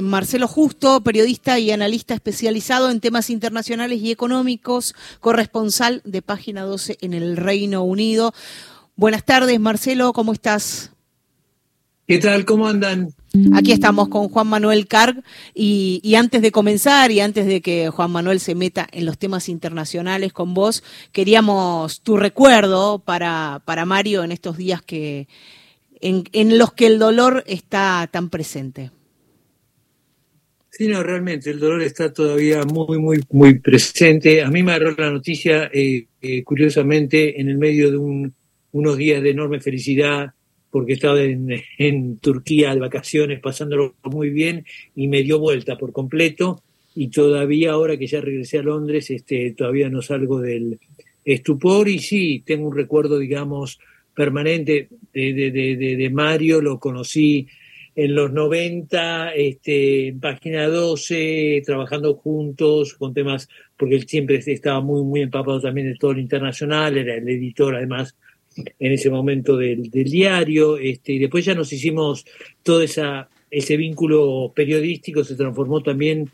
Marcelo Justo, periodista y analista especializado en temas internacionales y económicos, corresponsal de Página 12 en el Reino Unido. Buenas tardes, Marcelo, ¿cómo estás? ¿Qué tal? ¿Cómo andan? Aquí estamos con Juan Manuel Carg y, y, antes de comenzar y antes de que Juan Manuel se meta en los temas internacionales con vos, queríamos tu recuerdo para, para Mario en estos días que, en, en los que el dolor está tan presente. Sí, no, realmente el dolor está todavía muy, muy, muy presente. A mí me agarró la noticia, eh, eh, curiosamente, en el medio de un, unos días de enorme felicidad, porque estaba en, Turquía de vacaciones, pasándolo muy bien, y me dio vuelta por completo. Y todavía, ahora que ya regresé a Londres, este, todavía no salgo del estupor. Y sí, tengo un recuerdo, digamos, permanente de, de, de, de Mario, lo conocí en los 90, este, en página 12, trabajando juntos con temas, porque él siempre estaba muy, muy empapado también de todo lo internacional, era el editor además en ese momento del, del diario, este, y después ya nos hicimos todo esa, ese vínculo periodístico, se transformó también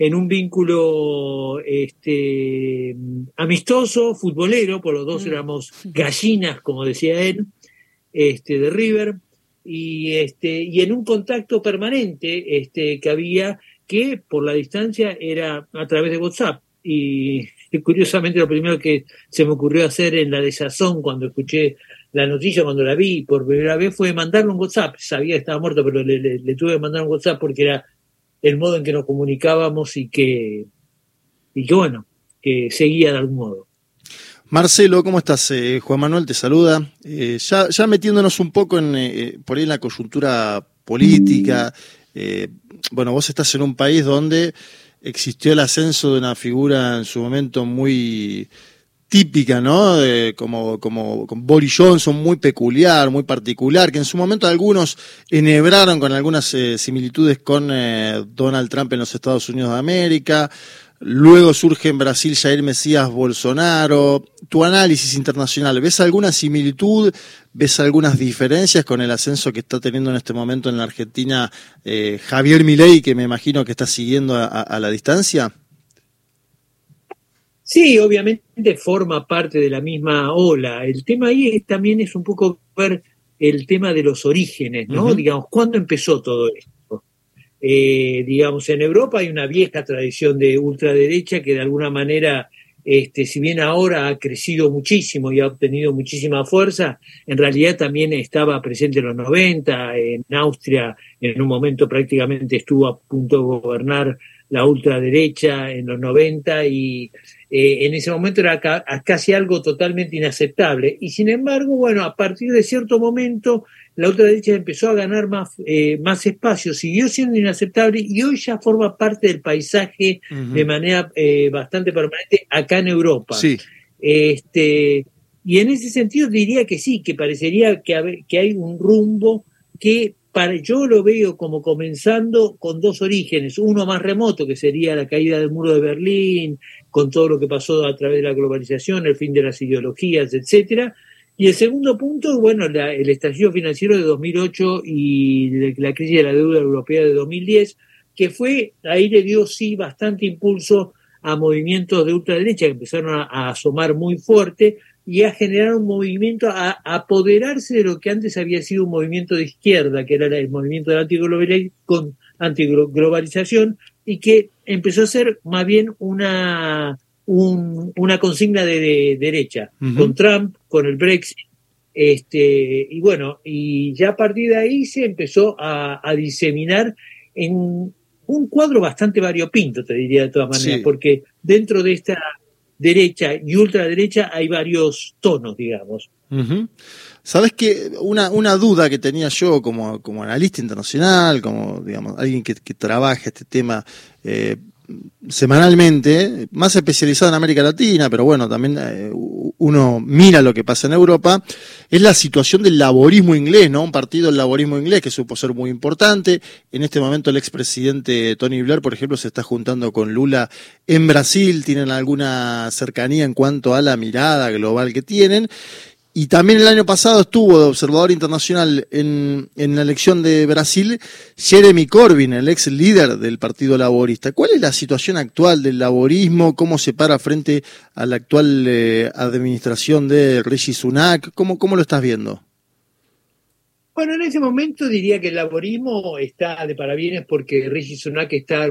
en un vínculo este, amistoso, futbolero, por los dos éramos gallinas, como decía él, este, de River, y, este, y en un contacto permanente este, que había que por la distancia era a través de WhatsApp. Y, curiosamente lo primero que se me ocurrió hacer en la desazón cuando escuché la noticia, cuando la vi por primera vez, fue mandarle un WhatsApp. Sabía que estaba muerto, pero le, le, le tuve que mandar un WhatsApp porque era el modo en que nos comunicábamos y que, y que bueno, que seguía de algún modo. Marcelo, ¿cómo estás? Eh, Juan Manuel te saluda. Eh, ya, ya, metiéndonos un poco en, eh, por ahí en la coyuntura política, eh, bueno, vos estás en un país donde existió el ascenso de una figura en su momento muy típica, ¿no? De, como, como con Boris Johnson, muy peculiar, muy particular, que en su momento algunos enhebraron con algunas similitudes con Donald Trump en los Estados Unidos de América. Luego surge en Brasil Jair Mesías Bolsonaro. Tu análisis internacional, ¿ves alguna similitud? ¿Ves algunas diferencias con el ascenso que está teniendo en este momento en la Argentina eh, Javier Milei, que me imagino que está siguiendo a, a, la distancia? Sí, obviamente forma parte de la misma ola. El tema ahí es, también es un poco ver el tema de los orígenes, ¿no? Uh -huh. Digamos, ¿cuándo empezó todo esto? Eh, digamos, en Europa hay una vieja tradición de ultraderecha que de alguna manera, este, si bien ahora ha crecido muchísimo y ha obtenido muchísima fuerza, en realidad también estaba presente en los 90, en Austria en un momento prácticamente estuvo a punto de gobernar la ultraderecha en los 90 y eh, en ese momento era ca casi algo totalmente inaceptable. Y sin embargo, bueno, a partir de cierto momento la ultraderecha empezó a ganar más, eh, más espacio, siguió siendo inaceptable y hoy ya forma parte del paisaje uh -huh. de manera eh, bastante permanente acá en Europa. Sí. Este, y en ese sentido diría que sí, que parecería que, que hay un rumbo que para, yo lo veo como comenzando con dos orígenes, uno más remoto, que sería la caída del muro de Berlín, con todo lo que pasó a través de la globalización, el fin de las ideologías, etcétera, y el segundo punto, bueno, la, el estallido financiero de 2008 y la crisis de la deuda europea de 2010, que fue, ahí le dio sí bastante impulso a movimientos de ultraderecha que empezaron a, a asomar muy fuerte y a generar un movimiento, a, a, apoderarse de lo que antes había sido un movimiento de izquierda, que era el movimiento de la antiglobalización, y que empezó a ser más bien una un, una consigna de, de derecha, uh -huh. con Trump, con el Brexit, este, y bueno, y ya a partir de ahí se empezó a, a diseminar en un cuadro bastante variopinto, te diría de todas maneras, sí. porque dentro de esta derecha y ultraderecha hay varios tonos, digamos. Uh. Sabes que una, una duda que tenía yo como, como analista internacional, como digamos, alguien que, que trabaja este tema eh, semanalmente, más especializado en América Latina, pero bueno, también eh, uno mira lo que pasa en Europa, es la situación del laborismo inglés, ¿no? Un partido del laborismo inglés que supo ser muy importante. En este momento el expresidente Tony Blair, por ejemplo, se está juntando con Lula en Brasil, tienen alguna cercanía en cuanto a la mirada global que tienen. Y también el año pasado estuvo de observador internacional en, en, la elección de Brasil Jeremy Corbyn, el ex líder del Partido Laborista. ¿Cuál es la situación actual del laborismo? ¿Cómo se para frente a la actual eh, administración de Rishi Sunak? ¿Cómo, ¿Cómo lo estás viendo? Bueno, en ese momento diría que el laborismo está de parabienes porque Rishi Sunak está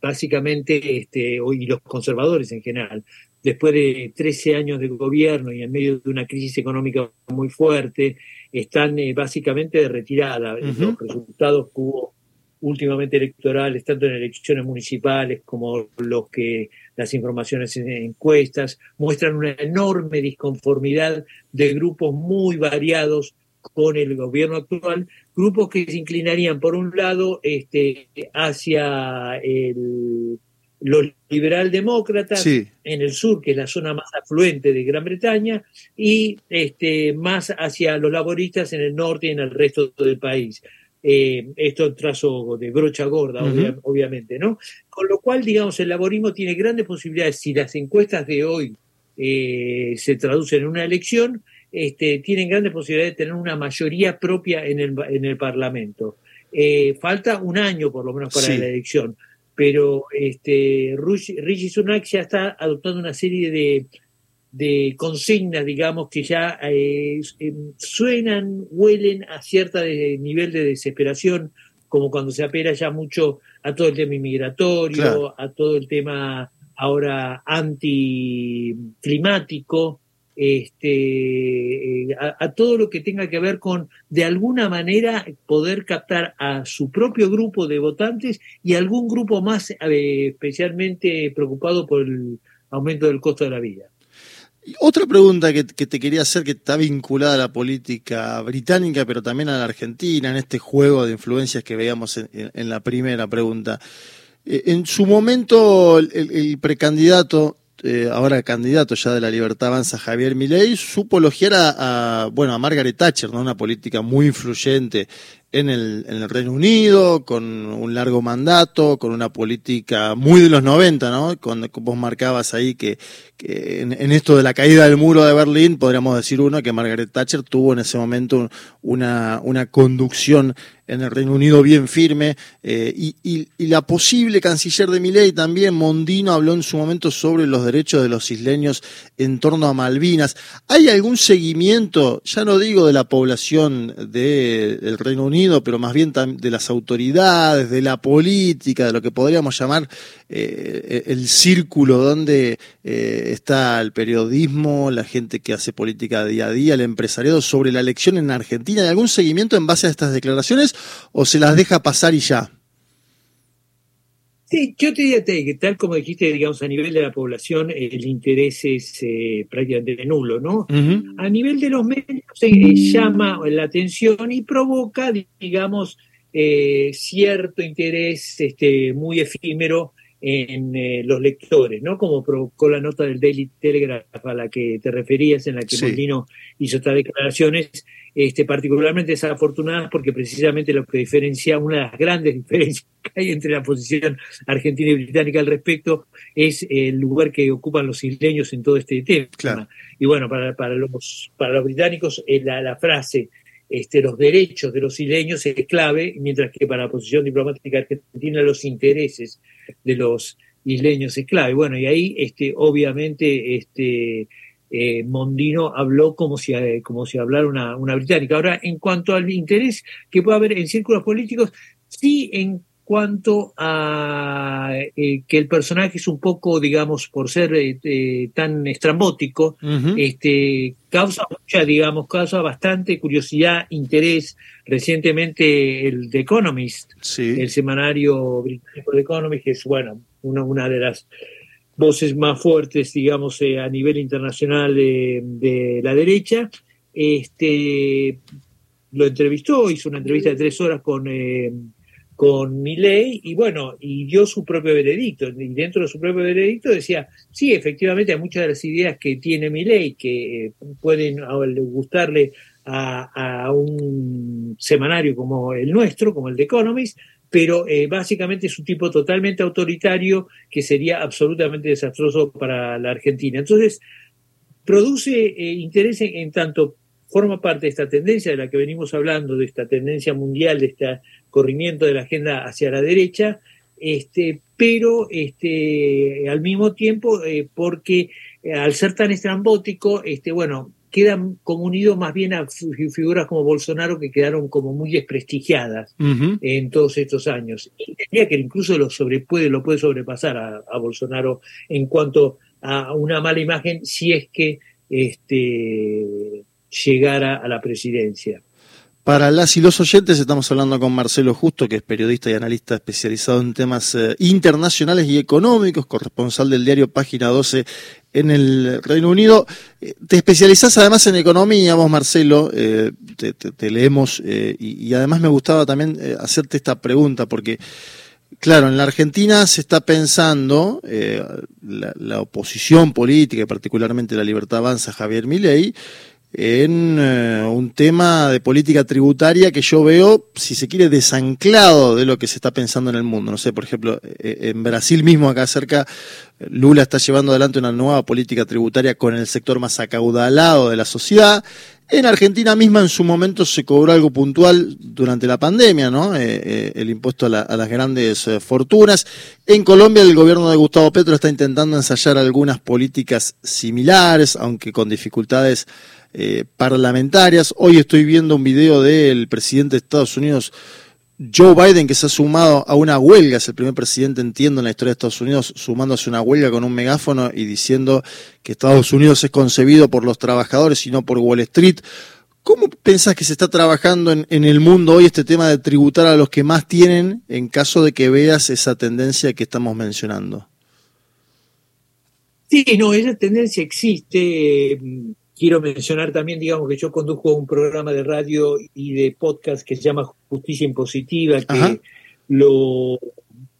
básicamente, este, y los conservadores en general, después de 13 años de gobierno y en medio de una crisis económica muy fuerte, están eh, básicamente de retirada. Los resultados que hubo últimamente electorales, tanto en elecciones municipales como los que las informaciones en encuestas, muestran una enorme disconformidad de grupos muy variados con el gobierno actual, grupos que se inclinarían por un lado este, hacia el, los liberal-demócratas en el sur, que es la zona más afluente de Gran Bretaña, y este, más hacia los laboristas en el norte y en el resto del país. Eh, esto trazo de brocha gorda, obviamente, ¿no? Con lo cual, digamos, el laborismo tiene grandes posibilidades, si las encuestas de hoy eh, se traducen en una elección, este, tienen grandes posibilidades de tener una mayoría propia en el, en el Parlamento. Eh, falta un año por lo menos para la elección, pero este, Rishi Sunak ya está adoptando una serie de, de consignas, digamos, que ya eh, em, suenan, huelen a cierto nivel de desesperación, como cuando se apela ya mucho a todo el tema inmigratorio, a todo el tema ahora anticlimático este, eh, a, todo lo que tenga que ver con, de alguna manera, poder captar a su propio grupo de votantes y algún grupo más eh, especialmente preocupado por el aumento del costo de la vida. Otra pregunta que, te quería hacer, que está vinculada a la política británica, pero también a la Argentina, en este juego de influencias que veíamos en, la primera pregunta. Eh, en su momento, el precandidato eh, ahora candidato ya de la Libertad Avanza, Javier Milei, supo elogiar a, bueno, a Margaret Thatcher, ¿no? una política muy influyente en el, en el Reino Unido, con un largo mandato, con una política muy de los 90, ¿no? Cuando vos marcabas ahí que, que en, esto de la caída del muro de Berlín, podríamos decir uno, que Margaret Thatcher tuvo en ese momento una, una conducción en el Reino Unido bien firme, eh, y, y, la posible canciller de Milei también, Mondino, habló en su momento sobre los derechos de los isleños en torno a Malvinas. ¿Hay algún seguimiento, ya no digo de la población de, del Reino Unido, pero más bien de las autoridades, de la política, de lo que podríamos llamar eh, el círculo donde eh, está el periodismo, la gente que hace política día a día, el empresariado, sobre la elección en Argentina. ¿Hay algún seguimiento en base a estas declaraciones o se las deja pasar y ya? Sí, yo te diría que tal como dijiste, digamos, a nivel de la población el interés es eh, prácticamente nulo, ¿no? A nivel de los medios se llama la atención y provoca, digamos, eh, cierto interés este, muy efímero en eh, los lectores, ¿no? Como provocó la nota del Daily Telegraph a la que te referías, en la que Molino hizo estas declaraciones, este, particularmente desafortunadas porque precisamente lo que diferencia, una de las grandes diferencias que hay entre la posición argentina y británica al respecto es el lugar que ocupan los isleños en todo este tema. Y bueno, para, para, los, para los británicos eh, la, la frase este, los derechos de los isleños es clave, mientras que para la posición diplomática argentina los intereses de los isleños es clave. Bueno, y ahí este, obviamente este, eh, Mondino habló como si, eh, como si hablara una, una británica. Ahora, en cuanto al interés que puede haber en círculos políticos, sí en cuanto a eh, que el personaje es un poco, digamos, por ser eh, eh, tan estrambótico, este, causa mucha, digamos, causa bastante curiosidad, interés. Recientemente el The Economist, el semanario británico The Economist, que es, bueno, una, una de las voces más fuertes, digamos, a nivel internacional de, de la derecha, este, lo entrevistó, hizo una entrevista de tres horas con con ley y bueno, y dio su propio veredicto. Y dentro de su propio veredicto decía, sí, efectivamente hay muchas de las ideas que tiene ley que eh, pueden gustarle a, un semanario como el nuestro, como el de Economist, pero eh, básicamente es un tipo totalmente autoritario que sería absolutamente desastroso para la Argentina. Entonces, produce eh, interés en, tanto forma parte de esta tendencia de la que venimos hablando, de esta tendencia mundial, de este corrimiento de la agenda hacia la derecha, este, pero este, al mismo tiempo, eh, porque eh, al ser tan estrambótico, este, bueno, quedan como unidos más bien a figuras como Bolsonaro que quedaron como muy desprestigiadas en todos estos años. Y diría que incluso lo, sobre, puede, lo puede sobrepasar a, Bolsonaro en cuanto a una mala imagen si es que este, llegara a la presidencia. Para las y los oyentes estamos hablando con Marcelo Justo, que es periodista y analista especializado en temas eh, internacionales y económicos, corresponsal del diario Página 12 en el Reino Unido. Eh, te especializás además en economía, vos Marcelo, eh, te, leemos y, además me gustaba también hacerte esta pregunta porque... Claro, en la Argentina se está pensando, la, oposición política, y particularmente la Libertad Avanza, Javier Milei, en eh, un tema de política tributaria que yo veo, si se quiere, desanclado de lo que se está pensando en el mundo. No sé, por ejemplo, eh, en Brasil mismo, acá cerca, Lula está llevando adelante una nueva política tributaria con el sector más acaudalado de la sociedad. En Argentina misma en su momento se cobró algo puntual durante la pandemia, ¿no? Eh, el impuesto a, a las grandes fortunas. En Colombia el gobierno de Gustavo Petro está intentando ensayar algunas políticas similares, aunque con dificultades eh, parlamentarias. Hoy estoy viendo un video del presidente de Estados Unidos, Joe Biden, que se ha sumado a una huelga, es el primer presidente, entiendo, en la historia de Estados Unidos, sumándose a una huelga con un megáfono y diciendo que Estados Unidos es concebido por los trabajadores y no por Wall Street. ¿Cómo pensás que se está trabajando en, en, el mundo hoy este tema de tributar a los que más tienen en caso de que veas esa tendencia que estamos mencionando? Sí, no, esa tendencia existe. Quiero mencionar también, digamos, que yo conduzco un programa de radio y de podcast que se llama Justicia Impositiva, que lo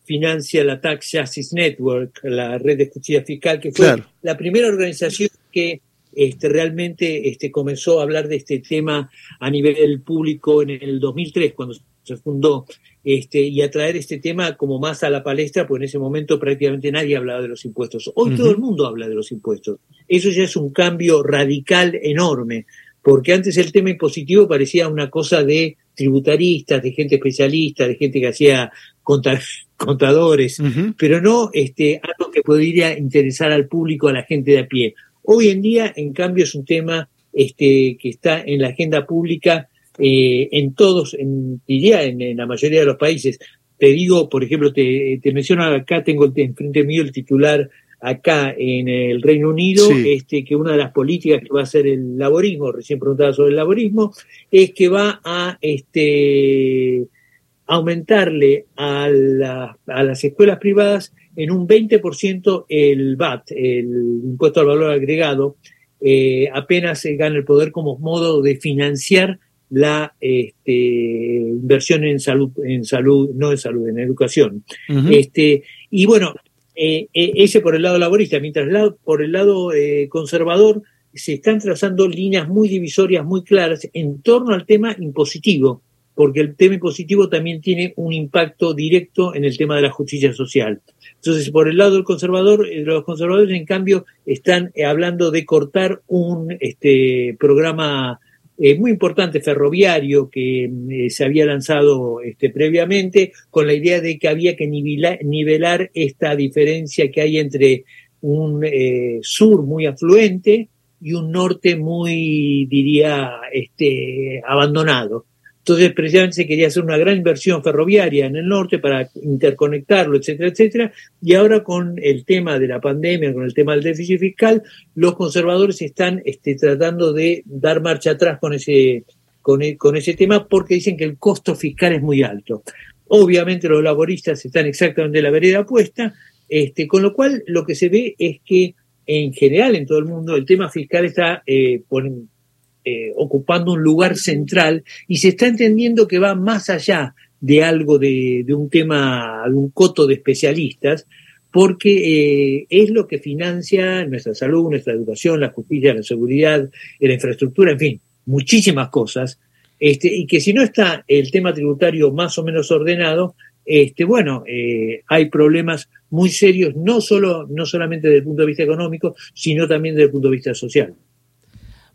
financia la Tax Justice Network, la red de justicia fiscal, que fue la primera organización que este, realmente este, comenzó a hablar de este tema a nivel público en el 2003, cuando se fundó este, y a traer este tema como más a la palestra, pues en ese momento prácticamente nadie hablaba de los impuestos. Hoy todo el mundo habla de los impuestos. Eso ya es un cambio radical enorme, porque antes el tema impositivo parecía una cosa de tributaristas, de gente especialista, de gente que hacía contadores, pero no este, algo que podría interesar al público, a la gente de a pie. Hoy en día, en cambio, es un tema este, que está en la agenda pública eh, en todos, en, diría en, la mayoría de los países. Te digo, por ejemplo, te, te menciono acá, tengo enfrente mío el titular acá en el Reino Unido, este, que una de las políticas que va a hacer el laborismo, recién preguntaba sobre el laborismo, es que va a este, aumentarle a, a las escuelas privadas en un 20% el VAT, el impuesto al valor agregado, eh, apenas gana el poder como modo de financiar la este, inversión en salud, en salud, no en salud, en educación. este, y bueno, eh, eh, ese por el lado laborista, mientras por el lado eh, conservador se están trazando líneas muy divisorias, muy claras en torno al tema impositivo, porque el tema impositivo también tiene un impacto directo en el tema de la justicia social. Entonces, por el lado del conservador, los conservadores, en cambio, están hablando de cortar un este, programa eh, muy importante ferroviario que eh, se había lanzado este, previamente con la idea de que había que nivelar, esta diferencia que hay entre un eh, sur muy afluente y un norte muy, diría, este, abandonado. Entonces, precisamente se quería hacer una gran inversión ferroviaria en el norte para interconectarlo, etcétera, etcétera. Y ahora con el tema de la pandemia, con el tema del déficit fiscal, los conservadores están este, tratando de dar marcha atrás con ese, e, con ese tema porque dicen que el costo fiscal es muy alto. Obviamente los laboristas están exactamente en la vereda opuesta, este, con lo cual lo que se ve es que en general en todo el mundo el tema fiscal está eh, eh, ocupando un lugar central y se está entendiendo que va más allá de algo de, un tema, de un coto de especialistas, porque eh, es lo que financia nuestra salud, nuestra educación, la justicia, la seguridad, la infraestructura, en fin, muchísimas cosas, este, y que si no está el tema tributario más o menos ordenado, este, bueno, eh, hay problemas muy serios, no, solo, no solamente desde el punto de vista económico, sino también desde el punto de vista social.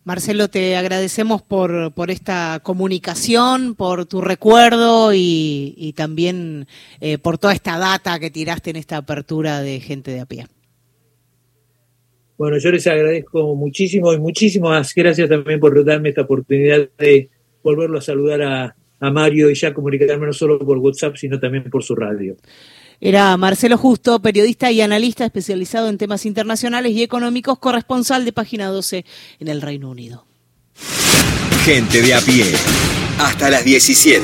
Marcelo, te agradecemos por, por esta comunicación, por tu recuerdo y, también eh, por toda esta data que tiraste en esta apertura de gente de a pie. Bueno, yo les agradezco muchísimo y muchísimas gracias también por darme esta oportunidad de volverlo a saludar a, a Mario y ya comunicarme no solo por WhatsApp, sino también por su radio. Era Marcelo Justo, periodista y analista especializado en temas internacionales y económicos, corresponsal de Página 12 en el Reino Unido. Gente de a pie. Hasta las 17.